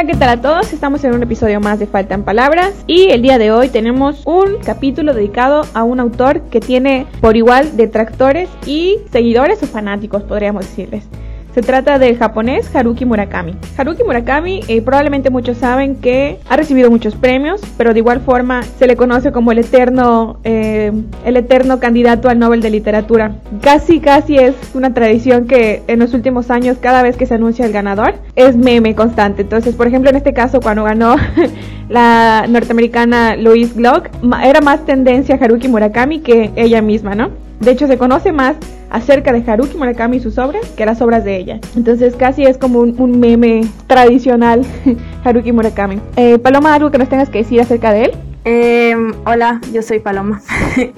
Hola, ¿qué tal a todos? Estamos en un episodio más de Faltan Palabras y el día de hoy tenemos un capítulo dedicado a un autor que tiene por igual detractores y seguidores o fanáticos, podríamos decirles. Se trata del japonés Haruki Murakami. Haruki Murakami eh, probablemente muchos saben que ha recibido muchos premios, pero de igual forma se le conoce como el eterno, eh, el eterno candidato al Nobel de Literatura. Casi, casi es una tradición que en los últimos años cada vez que se anuncia el ganador es meme constante. Entonces, por ejemplo, en este caso cuando ganó la norteamericana Louise Glock, era más tendencia Haruki Murakami que ella misma, ¿no? De hecho, se conoce más acerca de Haruki Murakami y sus obras que las obras de ella. Entonces casi es como un, meme tradicional Haruki Murakami. Eh, Paloma, ¿algo que nos tengas que decir acerca de él? Eh, hola, yo soy Paloma.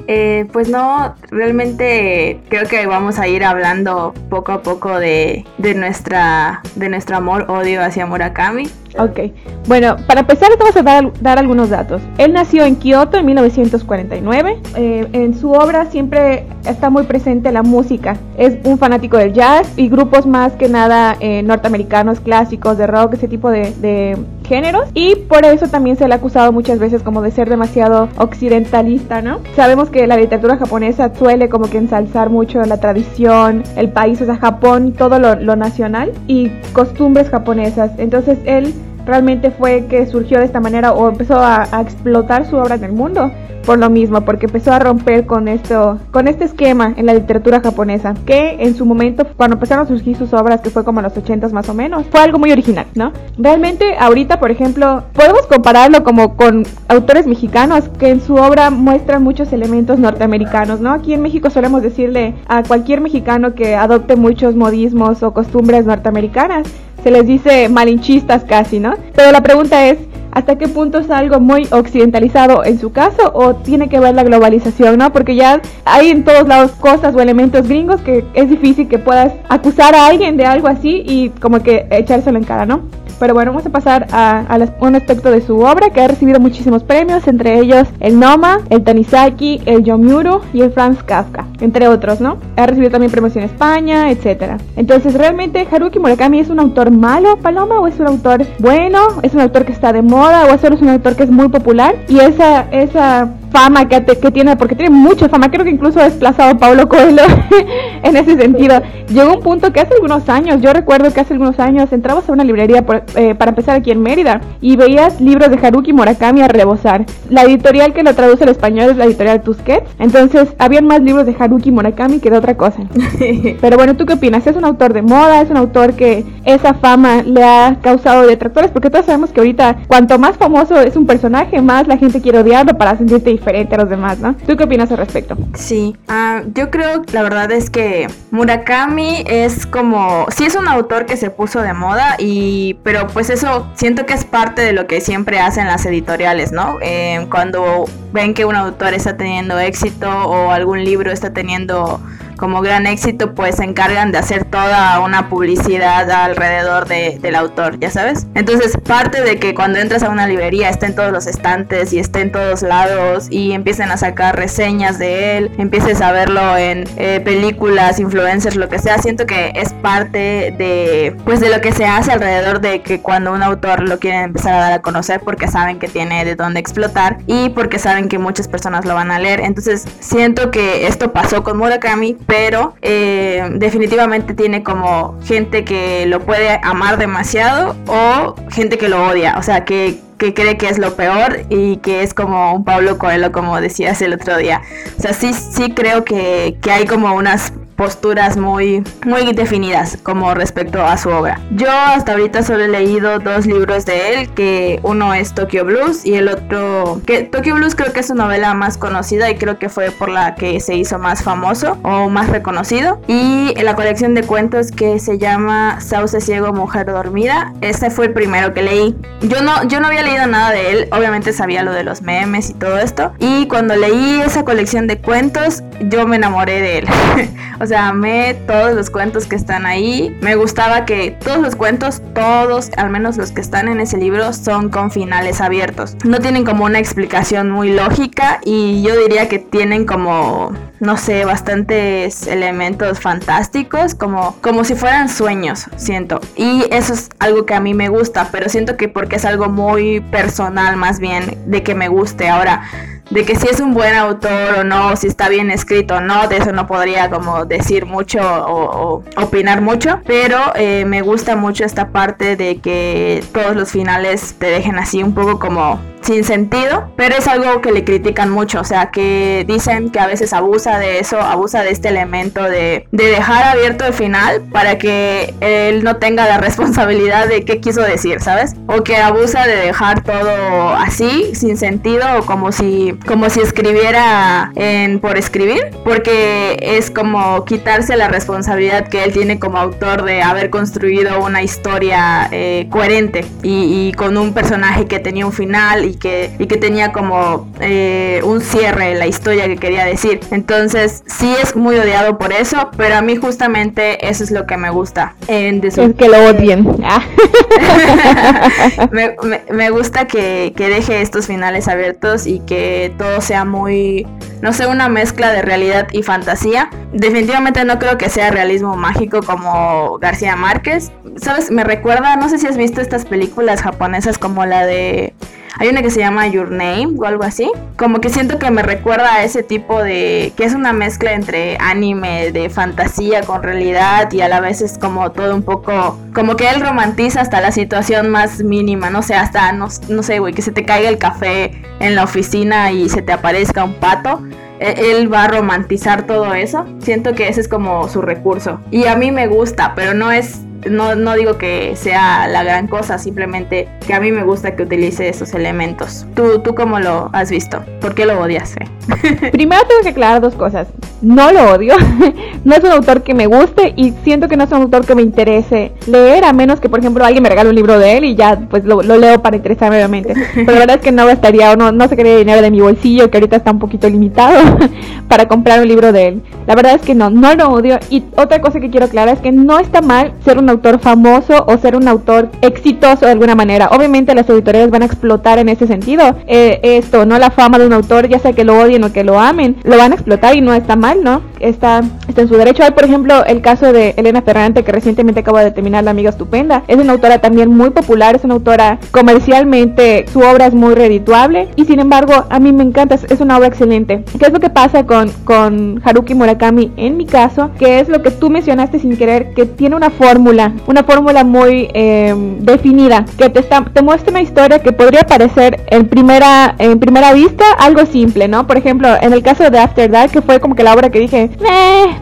Eh, pues no, realmente creo que vamos a ir hablando poco a poco de, de, nuestra, de nuestro amor, odio hacia Murakami. Ok, bueno, para empezar vamos a dar, algunos datos. Él nació en Kioto en 1949. Eh, en su obra siempre está muy presente la música. Es un fanático del jazz y grupos más que nada norteamericanos clásicos de rock, ese tipo de géneros. Y por eso también se le ha acusado muchas veces como de ser demasiado occidentalista, ¿no? Sabemos que la literatura japonesa suele como que ensalzar mucho la tradición, el país, o sea, Japón, todo lo, nacional y costumbres japonesas. Entonces él realmente fue que surgió de esta manera o empezó a, explotar su obra en el mundo por lo mismo, porque empezó a romper con esto, con este esquema en la literatura japonesa, que en su momento, cuando empezaron a surgir sus obras, que fue como en los 80 más o menos, fue algo muy original, ¿no? Realmente ahorita, por ejemplo, podemos compararlo como con autores mexicanos que en su obra muestran muchos elementos norteamericanos, ¿no? Aquí en México solemos decirle a cualquier mexicano que adopte muchos modismos o costumbres norteamericanas, se les dice malinchistas casi, ¿no? Pero la pregunta es, hasta qué punto es algo muy occidentalizado en su caso o tiene que ver la globalización, ¿no? Porque ya hay en todos lados cosas o elementos gringos que es difícil que puedas acusar a alguien de algo así y como que echárselo en cara, ¿no? Pero bueno, vamos a pasar a, un aspecto de su obra que ha recibido muchísimos premios, entre ellos el Noma, el Tanizaki, el Yomiuri y el Franz Kafka, entre otros, ¿no? Ha recibido también premios en España, etcétera. Entonces, ¿realmente Haruki Murakami es un autor malo, Paloma, o es un autor bueno? ¿Es un autor que está de moda o es un autor que es muy popular? Y esa, esa fama que, que, tiene, porque tiene mucha fama, creo que incluso ha desplazado a Pablo Coelho en ese sentido. Llegó un punto que hace algunos años, yo recuerdo que hace algunos años entrabas a una librería eh, para empezar aquí en Mérida y veías libros de Haruki Murakami a rebosar. La editorial que lo traduce al español es la editorial Tusquets, entonces habían más libros de Haruki Murakami que de otra cosa. Pero bueno, ¿tú qué opinas? ¿Es un autor de moda? ¿Es un autor que esa fama le ha causado detractores? Porque todos sabemos que ahorita cuanto más famoso es un personaje, más la gente quiere odiarlo para sentirte diferente a los demás, ¿no? ¿Tú qué opinas al respecto? Sí, uh, yo creo, la verdad es que Murakami es como, sí es un autor que se puso de moda y, pero pues eso siento que es parte de lo que siempre hacen las editoriales, ¿no? Eh, cuando ven que un autor está teniendo éxito o algún libro está teniendo como gran éxito, pues se encargan de hacer toda una publicidad alrededor de, del autor, ya sabes. Entonces, parte de que cuando entras a una librería estén todos los estantes y esté en todos lados y empiecen a sacar reseñas de él, empieces a verlo en eh, películas, influencers, lo que sea, siento que es parte de, pues, de lo que se hace alrededor de que cuando un autor lo quieren empezar a dar a conocer porque saben que tiene de dónde explotar y porque saben que muchas personas lo van a leer. Entonces, siento que esto pasó con Murakami, pero eh, definitivamente tiene como gente que lo puede amar demasiado o gente que lo odia, o sea, que, cree que es lo peor y que es como un Pablo Coelho, como decías el otro día. O sea, sí, sí creo que, que hay como unas posturas muy, muy definidas como respecto a su obra. Yo hasta ahorita solo he leído dos libros de él, que uno es Tokyo Blues y el otro, que Tokyo Blues creo que es su novela más conocida y creo que fue por la que se hizo más famoso o más reconocido. Y la colección de cuentos que se llama Sauce Ciego, Mujer Dormida, ese fue el primero que leí. Yo no, yo no había leído nada de él, obviamente sabía lo de los memes y todo esto. Y cuando leí esa colección de cuentos, yo me enamoré de él. o sea, sea, todos los cuentos que están ahí. Me gustaba que todos los cuentos, todos, al menos los que están en ese libro, son con finales abiertos. No tienen como una explicación muy lógica y yo diría que tienen como, no sé, bastantes elementos fantásticos, como, como si fueran sueños, siento. Y eso es algo que a mí me gusta, pero siento que porque es algo muy personal más bien de que me guste. Ahora, de que si es un buen autor o no, si está bien escrito o no, de eso no podría como decir mucho o, opinar mucho, pero eh, me gusta mucho esta parte de que todos los finales te dejen así un poco como sin sentido, pero es algo que le critican mucho, o sea, que dicen que a veces abusa de eso, abusa de este elemento de, de dejar abierto el final para que él no tenga la responsabilidad de qué quiso decir, ¿sabes? O que abusa de dejar todo así, sin sentido, o como si, como si escribiera en, por escribir, porque es como quitarse la responsabilidad que él tiene como autor de haber construido una historia eh, coherente y, y con un personaje que tenía un final y que, y que tenía como eh, un cierre la historia que quería decir. Entonces sí es muy odiado por eso, pero a mí justamente eso es lo que me gusta. En Es que lo odien. Ah. me, me, gusta que, que deje estos finales abiertos y que todo sea muy, no sé, una mezcla de realidad y fantasía. Definitivamente no creo que sea realismo mágico como García Márquez. ¿Sabes? Me recuerda, no sé si has visto estas películas japonesas como la de hay una que se llama Your Name o algo así. Como que siento que me recuerda a ese tipo de... que es una mezcla entre anime, de fantasía con realidad y a la vez es como todo un poco... Como que él romantiza hasta la situación más mínima, no sé, hasta, no, no sé, güey, que se te caiga el café en la oficina y se te aparezca un pato e, él va a romantizar todo eso. Siento que ese es como su recurso. Y a mí me gusta, pero no es no, no digo que sea la gran cosa, simplemente que a mí me gusta que utilice esos elementos. ¿Tú, tú cómo lo has visto? ¿Por qué lo odias? Primero tengo que aclarar dos cosas. No lo odio, no es un autor que me guste y siento que no es un autor que me interese leer, a menos que, por ejemplo, alguien me regale un libro de él y ya pues lo, leo para interesarme obviamente. Pero la verdad es que no gastaría o no, no sacaría dinero de mi bolsillo, que ahorita está un poquito limitado, para comprar un libro de él. La verdad es que no, no lo odio. Y otra cosa que quiero aclarar es que no está mal ser un autor famoso o ser un autor exitoso de alguna manera. Obviamente las editoriales van a explotar en ese sentido. Eh, esto, no la fama de un autor, ya sea que lo odien o que lo amen, lo van a explotar y no está mal, ¿no? Está, está en su derecho. Hay, por ejemplo, el caso de Elena Ferrante, que recientemente acaba de terminar La Amiga Estupenda. Es una autora también muy popular, es una autora comercialmente, su obra es muy redituable y sin embargo a mí me encanta, es, una obra excelente. ¿Qué es lo que pasa con, con Haruki Murakami en mi caso? Que es lo que tú mencionaste sin querer, que tiene una fórmula una fórmula muy em, definida, que te, está, te muestra una historia que podría parecer en primera, en primera vista algo simple, ¿no? Por ejemplo, en el caso de After Dark, que fue como que la obra que dije,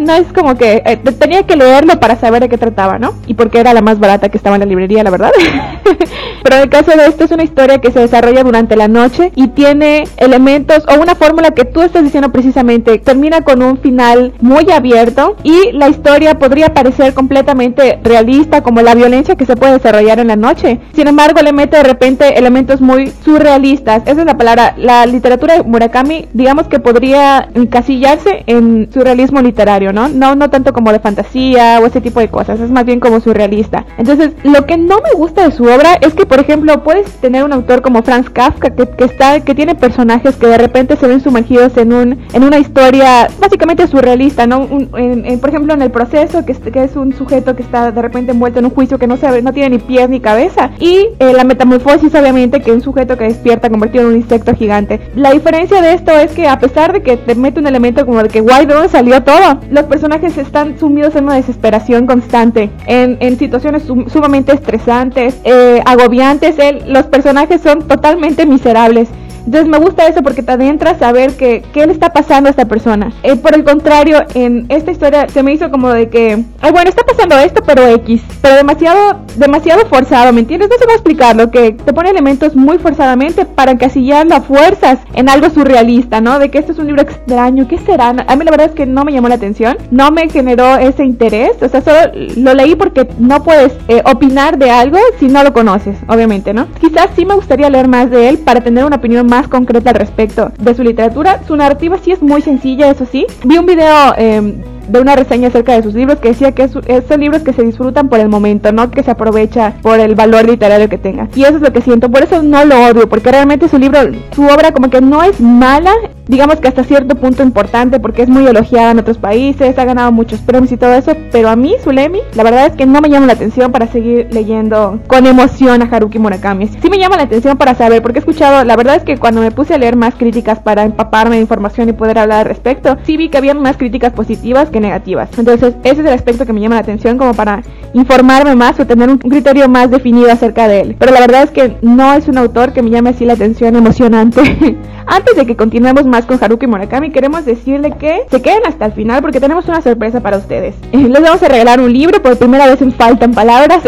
no es como que eh, tenía que leerlo para saber de qué trataba, ¿no? Y porque era la más barata que estaba en la librería, la verdad. Pero en el caso de esto es una historia que se desarrolla durante la noche y tiene elementos o una fórmula que tú estás diciendo precisamente, termina con un final muy abierto y la historia podría parecer completamente realista como la violencia que se puede desarrollar en la noche. Sin embargo, le mete de repente elementos muy surrealistas. Esa es la palabra. La literatura de Murakami, digamos que podría encasillarse en surrealismo literario, ¿no? No, tanto como de fantasía o ese tipo de cosas. Es más bien como surrealista. Entonces, lo que no me gusta de su obra es que, por ejemplo, puedes tener un autor como Franz Kafka que, está, que tiene personajes que de repente se ven sumergidos en un, en una historia básicamente surrealista, ¿no? por ejemplo, en el proceso, que, que es un sujeto que está de repente envuelto en un juicio que no sabe, no tiene ni pies ni cabeza. Y eh, la metamorfosis, obviamente, que es un sujeto que despierta convertido en un insecto gigante. La diferencia de esto es que a pesar de que te mete un elemento como de que guay, ¿de dónde salió todo? Los personajes están sumidos en una desesperación constante, en, situaciones sumamente estresantes, eh, agobiantes. los personajes son totalmente miserables. Entonces me gusta eso porque te adentras a ver que, qué le está pasando a esta persona. Eh, por el contrario, en esta historia se me hizo como de que, ay, bueno, está pasando esto, pero X, pero demasiado, demasiado forzado, ¿me entiendes? No sé cómo explicarlo, que te pone elementos muy forzadamente para encasillar las fuerzas en algo surrealista, ¿no? De que esto es un libro extraño, ¿qué será? A mí la verdad es que no me llamó la atención, no me generó ese interés, o sea, solo lo leí porque no puedes eh, opinar de algo si no lo conoces, obviamente, ¿no? Quizás sí me gustaría leer más de él para tener una opinión más concreta al respecto de su literatura. Su narrativa sí es muy sencilla, eso sí. Vi un video em, de una reseña acerca de sus libros que decía que es, son libros que se disfrutan por el momento, no que se aprovecha por el valor literario que tenga. Y eso es lo que siento, por eso no lo odio, porque realmente su libro, su obra como que no es mala, digamos que hasta cierto punto importante porque es muy elogiada en otros países, ha ganado muchos premios y todo eso, pero a mí, Sulemi, la verdad es que no me llama la atención para seguir leyendo con emoción a Haruki Murakami. Sí me llama la atención para saber, porque he escuchado, la verdad es que cuando me puse a leer más críticas para empaparme de información y poder hablar al respecto, sí vi que había más críticas positivas que negativas. Entonces, ese es el aspecto que me llama la atención como para informarme más o tener un criterio más definido acerca de él. Pero la verdad es que no es un autor que me llame así la atención emocionante. Antes de que continuemos más con Haruki Murakami, queremos decirle que se queden hasta el final porque tenemos una sorpresa para ustedes. Les vamos a regalar un libro, por primera vez faltan palabras,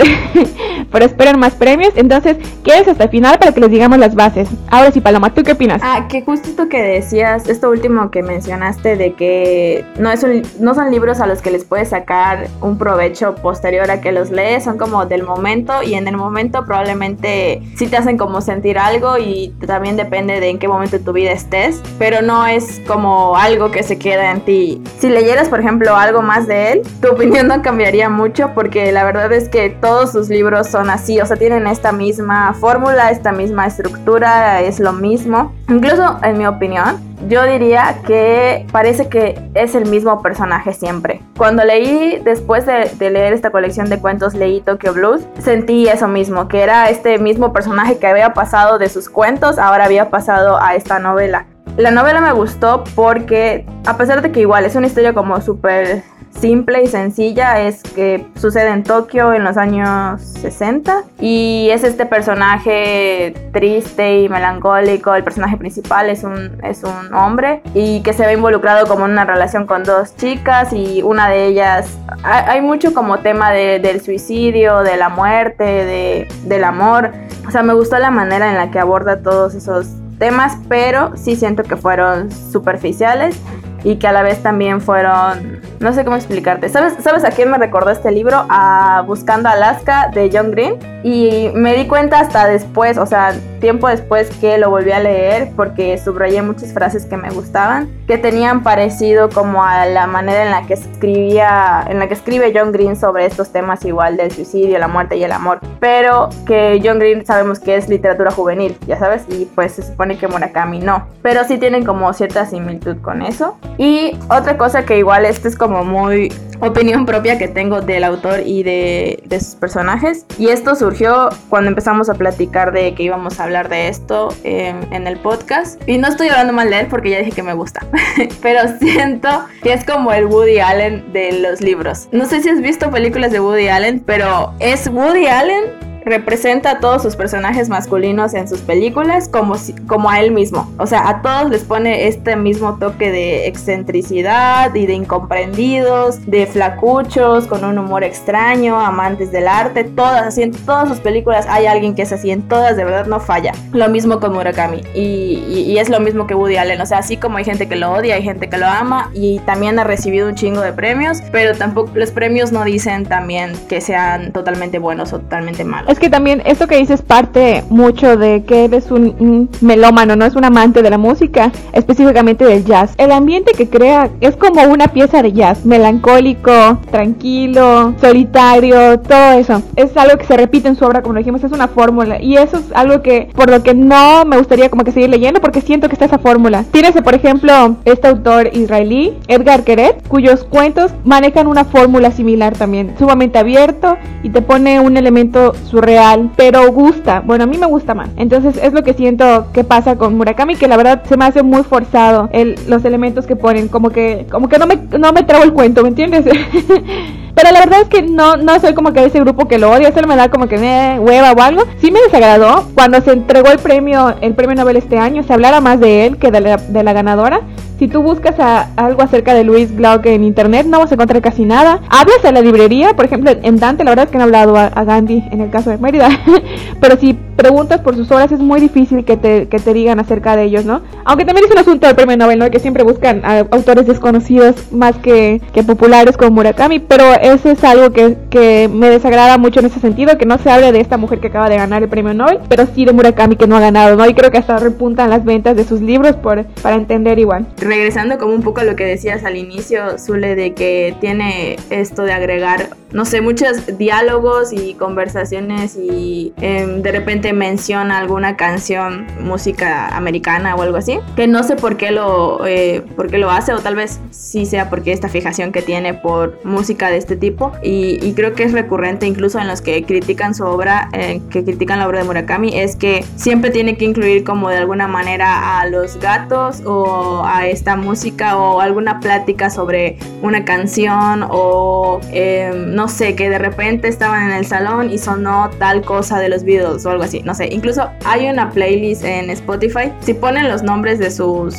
pero esperen más premios. Entonces, quédense hasta el final para que les digamos las bases. Ahora sí, Paloma, ¿tú qué opinas? Ah, que justo esto que decías, esto último que mencionaste de que no, es no son libros a los que les puedes sacar un provecho posterior a que los lees, son como del momento y en el momento probablemente sí te hacen como sentir algo y también depende de en qué momento de tu vida estés, pero no es como algo que se queda en ti. Si leyeras, por ejemplo, algo más de él, tu opinión no cambiaría mucho porque la verdad es que todos sus libros son así, o sea, tienen esta misma fórmula, esta misma estructura, es lo mismo. Incluso, en mi opinión, yo diría que parece que es el mismo personaje siempre. Cuando leí, después de, leer esta colección de cuentos, leí Tokyo Blues, sentí eso mismo, que era este mismo personaje que había pasado de sus cuentos, ahora había pasado a esta novela. La novela me gustó porque, a pesar de que igual es una historia como súper simple y sencilla es que sucede en Tokio en los años 60 y es este personaje triste y melancólico, el personaje principal es un, es un hombre y que se ve involucrado como en una relación con dos chicas y una de ellas, hay, mucho como tema del suicidio, de la muerte, de, del amor, o sea, me gustó la manera en la que aborda todos esos temas, pero sí siento que fueron superficiales y que a la vez también fueron, no sé cómo explicarte. ¿Sabes, ¿Sabes a quién me recordó este libro? A Buscando Alaska de John Green. Y me di cuenta hasta después, o sea, tiempo después que lo volví a leer porque subrayé muchas frases que me gustaban, que tenían parecido como a la manera en la que escribía, en la que escribe John Green sobre estos temas igual del suicidio, la muerte y el amor. Pero que John Green sabemos que es literatura juvenil, ya sabes, y pues se supone que Murakami no. Pero sí tienen como cierta similitud con eso. Y otra cosa que igual este es como muy opinión propia que tengo del autor y de, sus personajes. Y esto surgió cuando empezamos a platicar de que íbamos a hablar de esto en, en el podcast. Y no estoy hablando mal de él porque ya dije que me gusta. Pero siento que es como el Woody Allen de los libros. No sé si has visto películas de Woody Allen, pero es Woody Allen representa a todos sus personajes masculinos en sus películas como, como a él mismo. O sea, a todos les pone este mismo toque de excentricidad y de incomprendidos, de flacuchos, con un humor extraño, amantes del arte, todas, así en todas sus películas hay alguien que es así, en todas de verdad no falla. Lo mismo con Murakami y, y, es lo mismo que Woody Allen, o sea, así como hay gente que lo odia, hay gente que lo ama y también ha recibido un chingo de premios, pero tampoco los premios no dicen también que sean totalmente buenos o totalmente malos. Es que también esto que dices parte mucho de que eres un, melómano, no es un amante de la música, específicamente del jazz. El ambiente que crea es como una pieza de jazz, melancólico, tranquilo, solitario, todo eso. Es algo que se repite en su obra, como lo dijimos, es una fórmula. Y eso es algo que, por lo que no me gustaría como que seguir leyendo, porque siento que está esa fórmula. Tienes, por ejemplo, este autor israelí, Edgar Keret, cuyos cuentos manejan una fórmula similar también, sumamente abierto y te pone un elemento real, pero gusta. Bueno, a mí me gusta más. Entonces es lo que siento que pasa con Murakami, que la verdad se me hace muy forzado el, los elementos que ponen, como que, como que no me, no me trago el cuento, ¿me entiendes? Pero la verdad es que no, no soy como que ese grupo que lo odia, eso me da como que me hueva o algo. Sí me desagradó cuando se entregó el premio, el premio Nobel este año, se hablara más de él que de la, de la ganadora. Si tú buscas algo acerca de Luis Glauc en internet, no vas a encontrar casi nada. Hablas en la librería, por ejemplo, en Dante, la verdad es que han hablado a, Gandhi en el caso de Mérida. Pero si preguntas por sus obras, es muy difícil que te, que te digan acerca de ellos, ¿no? Aunque también es un asunto del premio Nobel, ¿no? Que siempre buscan a autores desconocidos más que, que populares como Murakami. Pero eso es algo que, que me desagrada mucho en ese sentido, que no se hable de esta mujer que acaba de ganar el premio Nobel, pero sí de Murakami que no ha ganado, ¿no? Y creo que hasta repuntan las ventas de sus libros por, para entender igual regresando como un poco a lo que decías al inicio, Zule, de que tiene esto de agregar, no sé, muchos diálogos y conversaciones y em, de repente menciona alguna canción, música americana o algo así, que no sé por qué lo, eh, por qué lo hace o tal vez sí sea porque esta fijación que tiene por música de este tipo. Y, creo que es recurrente incluso en los que critican su obra, eh, que critican la obra de Murakami, es que siempre tiene que incluir como de alguna manera a los gatos o a esta música o alguna plática sobre una canción o em, no sé, que de repente estaban en el salón y sonó tal cosa de los Beatles o algo así, no sé, incluso hay una playlist en Spotify, si ponen los nombres de sus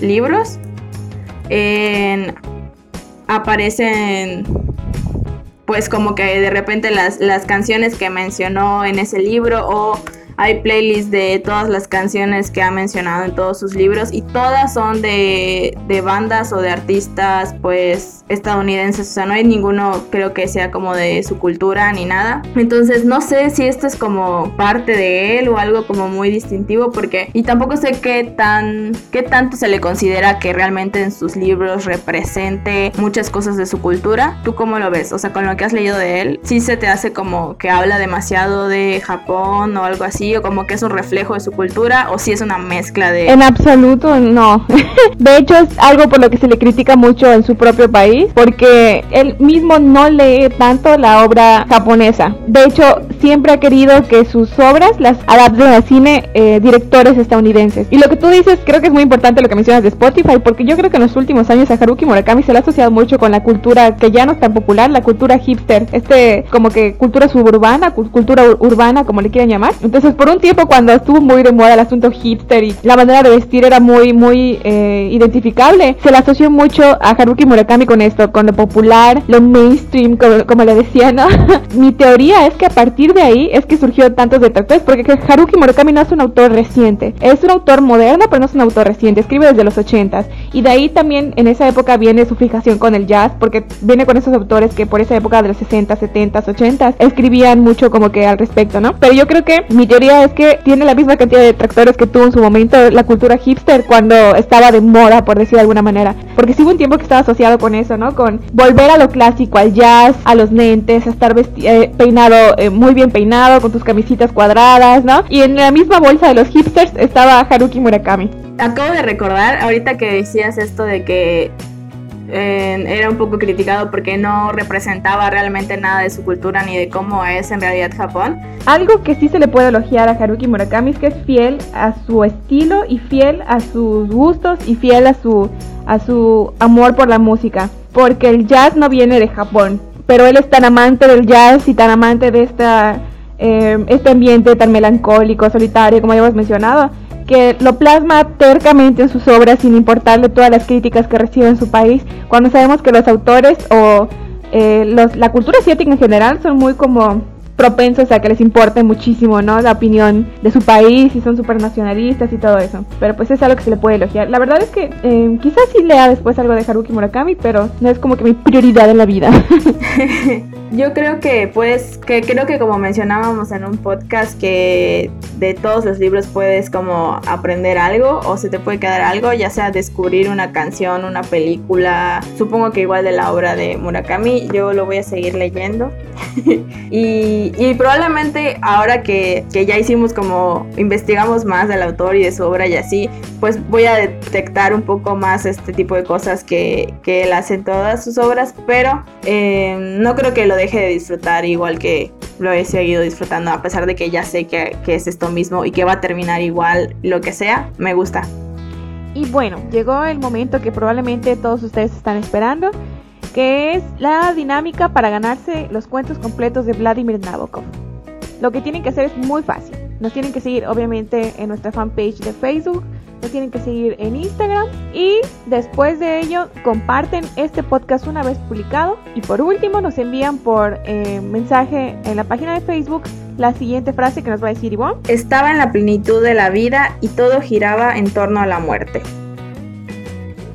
libros, en, aparecen pues como que de repente las, las canciones que mencionó en ese libro o hay playlists de todas las canciones que ha mencionado en todos sus libros y todas son de, de bandas o de artistas pues estadounidenses, o sea, no hay ninguno creo que sea como de su cultura ni nada. Entonces no sé si esto es como parte de él o algo como muy distintivo porque y tampoco sé qué tan qué tanto se le considera que realmente en sus libros represente muchas cosas de su cultura. ¿Tú cómo lo ves? O sea, con lo que has leído de él, sí se te hace como que habla demasiado de Japón o algo así como que es un reflejo de su cultura o si es una mezcla de En absoluto no. de hecho es algo por lo que se le critica mucho en su propio país porque él mismo no lee tanto la obra japonesa. De hecho, siempre ha querido que sus obras las adapten al cine eh, directores estadounidenses. Y lo que tú dices, creo que es muy importante lo que mencionas de Spotify, porque yo creo que en los últimos años a Haruki Murakami se le ha asociado mucho con la cultura que ya no es tan popular, la cultura hipster, este como que cultura suburbana, cultura urbana, como le quieran llamar. Entonces, por un tiempo cuando estuvo muy de moda el asunto hipster y la manera de vestir era muy, muy eh, identificable, se le asoció mucho a Haruki Murakami con esto, con lo popular, lo mainstream, como, le decía, ¿no? Mi teoría es que a partir de ahí es que surgió tantos detractores, porque Haruki Murakami no es un autor reciente, es un autor moderno, pero no es un autor reciente, escribe desde los 80s, y de ahí también en esa época viene su fijación con el jazz, porque viene con esos autores que por esa época de los 60, 70, 80 escribían mucho como que al respecto, ¿no? Pero yo creo que mi teoría es que tiene la misma cantidad de detractores que tuvo en su momento la cultura hipster cuando estaba de moda, por decir de alguna manera, porque sí hubo un tiempo que estaba asociado con eso, ¿no? Con volver a lo clásico, al jazz, a los lentes, a estar eh, peinado, eh, muy bien peinado, con tus camisitas cuadradas, ¿no? Y en la misma bolsa de los hipsters estaba Haruki Murakami. Acabo de recordar, ahorita que decías esto de que eh, era un poco criticado porque no representaba realmente nada de su cultura ni de cómo es en realidad Japón. Algo que sí se le puede elogiar a Haruki Murakami es que es fiel a su estilo y fiel a sus gustos y fiel a su, a su amor por la música. Porque el jazz no viene de Japón, pero él es tan amante del jazz y tan amante de esta, eh, este ambiente tan melancólico, solitario, como ya hemos mencionado, que lo plasma tercamente en sus obras sin importarle todas las críticas que recibe en su país, cuando sabemos que los autores o eh, los, la cultura asiática en general son muy como propensos a que les importe muchísimo, ¿no? La opinión de su país y son súper nacionalistas y todo eso. Pero pues es algo que se le puede elogiar. La verdad es que eh, quizás sí lea después algo de Haruki Murakami, pero no es como que mi prioridad en la vida. Yo creo que pues, que creo que como mencionábamos en un podcast que de todos los libros puedes como aprender algo o se te puede quedar algo, ya sea descubrir una canción, una película, supongo que igual de la obra de Murakami, yo lo voy a seguir leyendo. y, probablemente ahora que, que, ya hicimos como investigamos más del autor y de su obra y así, pues voy a detectar un poco más este tipo de cosas que, que él hace en todas sus obras, pero eh, no creo que lo deje de disfrutar igual que lo he seguido disfrutando, a pesar de que ya sé que, que es esto mismo y que va a terminar igual lo que sea, me gusta. Y bueno, llegó el momento que probablemente todos ustedes están esperando que es la dinámica para ganarse los cuentos completos de Vladimir Nabokov. Lo que tienen que hacer es muy fácil. Nos tienen que seguir obviamente en nuestra fanpage de Facebook, nos tienen que seguir en Instagram y después de ello comparten este podcast una vez publicado y por último nos envían por eh, mensaje en la página de Facebook la siguiente frase que nos va a decir Ivonne. Estaba en la plenitud de la vida y todo giraba en torno a la muerte.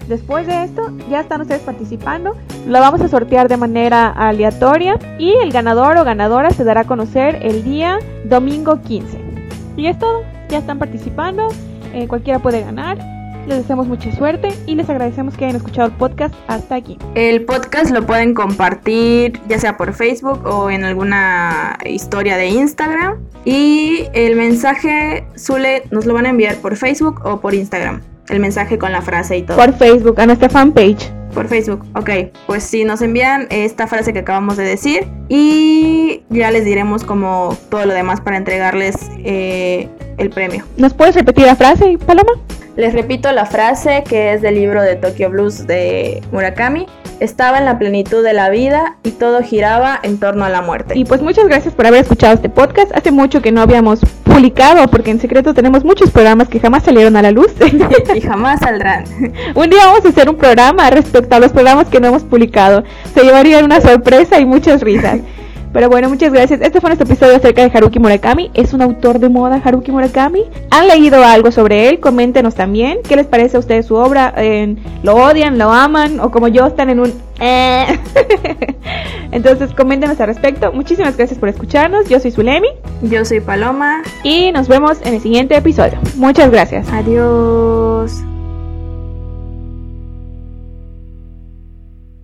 Después de esto, ya están ustedes participando. Lo vamos a sortear de manera aleatoria y el ganador o ganadora se dará a conocer el día domingo 15. Y es todo, ya están participando, eh, cualquiera puede ganar. les deseamos mucha suerte y les agradecemos que hayan escuchado el podcast hasta aquí. El podcast lo pueden compartir ya sea por Facebook o en alguna historia de Instagram. Y el mensaje, Zule, nos lo van a enviar por Facebook o por Instagram. El mensaje con la frase y todo. Por Facebook, a nuestra fanpage. Por Facebook, ok. Pues sí, nos envían esta frase que acabamos de decir y ya les diremos como todo lo demás para entregarles eh, el premio. ¿Nos puedes repetir la frase, Paloma? Les repito la frase que es del libro de Tokyo Blues de Murakami. Estaba en la plenitud de la vida y todo giraba en torno a la muerte. Y pues muchas gracias por haber escuchado este podcast. Hace mucho que no habíamos publicado porque en secreto tenemos muchos programas que jamás salieron a la luz. y jamás saldrán. un día vamos a hacer un programa respecto a los programas que no hemos publicado. Se llevaría una sorpresa y muchas risas. Pero bueno, muchas gracias. Este fue nuestro episodio acerca de Haruki Murakami. Es un autor de moda, Haruki Murakami. ¿Han leído algo sobre él? Coméntenos también. ¿Qué les parece a ustedes su obra? ¿Lo odian? ¿Lo aman? ¿O como yo están en un... Eh? Entonces coméntenos al respecto. Muchísimas gracias por escucharnos. Yo soy Zulemi. Yo soy Paloma. Y nos vemos en el siguiente episodio. Muchas gracias. Adiós.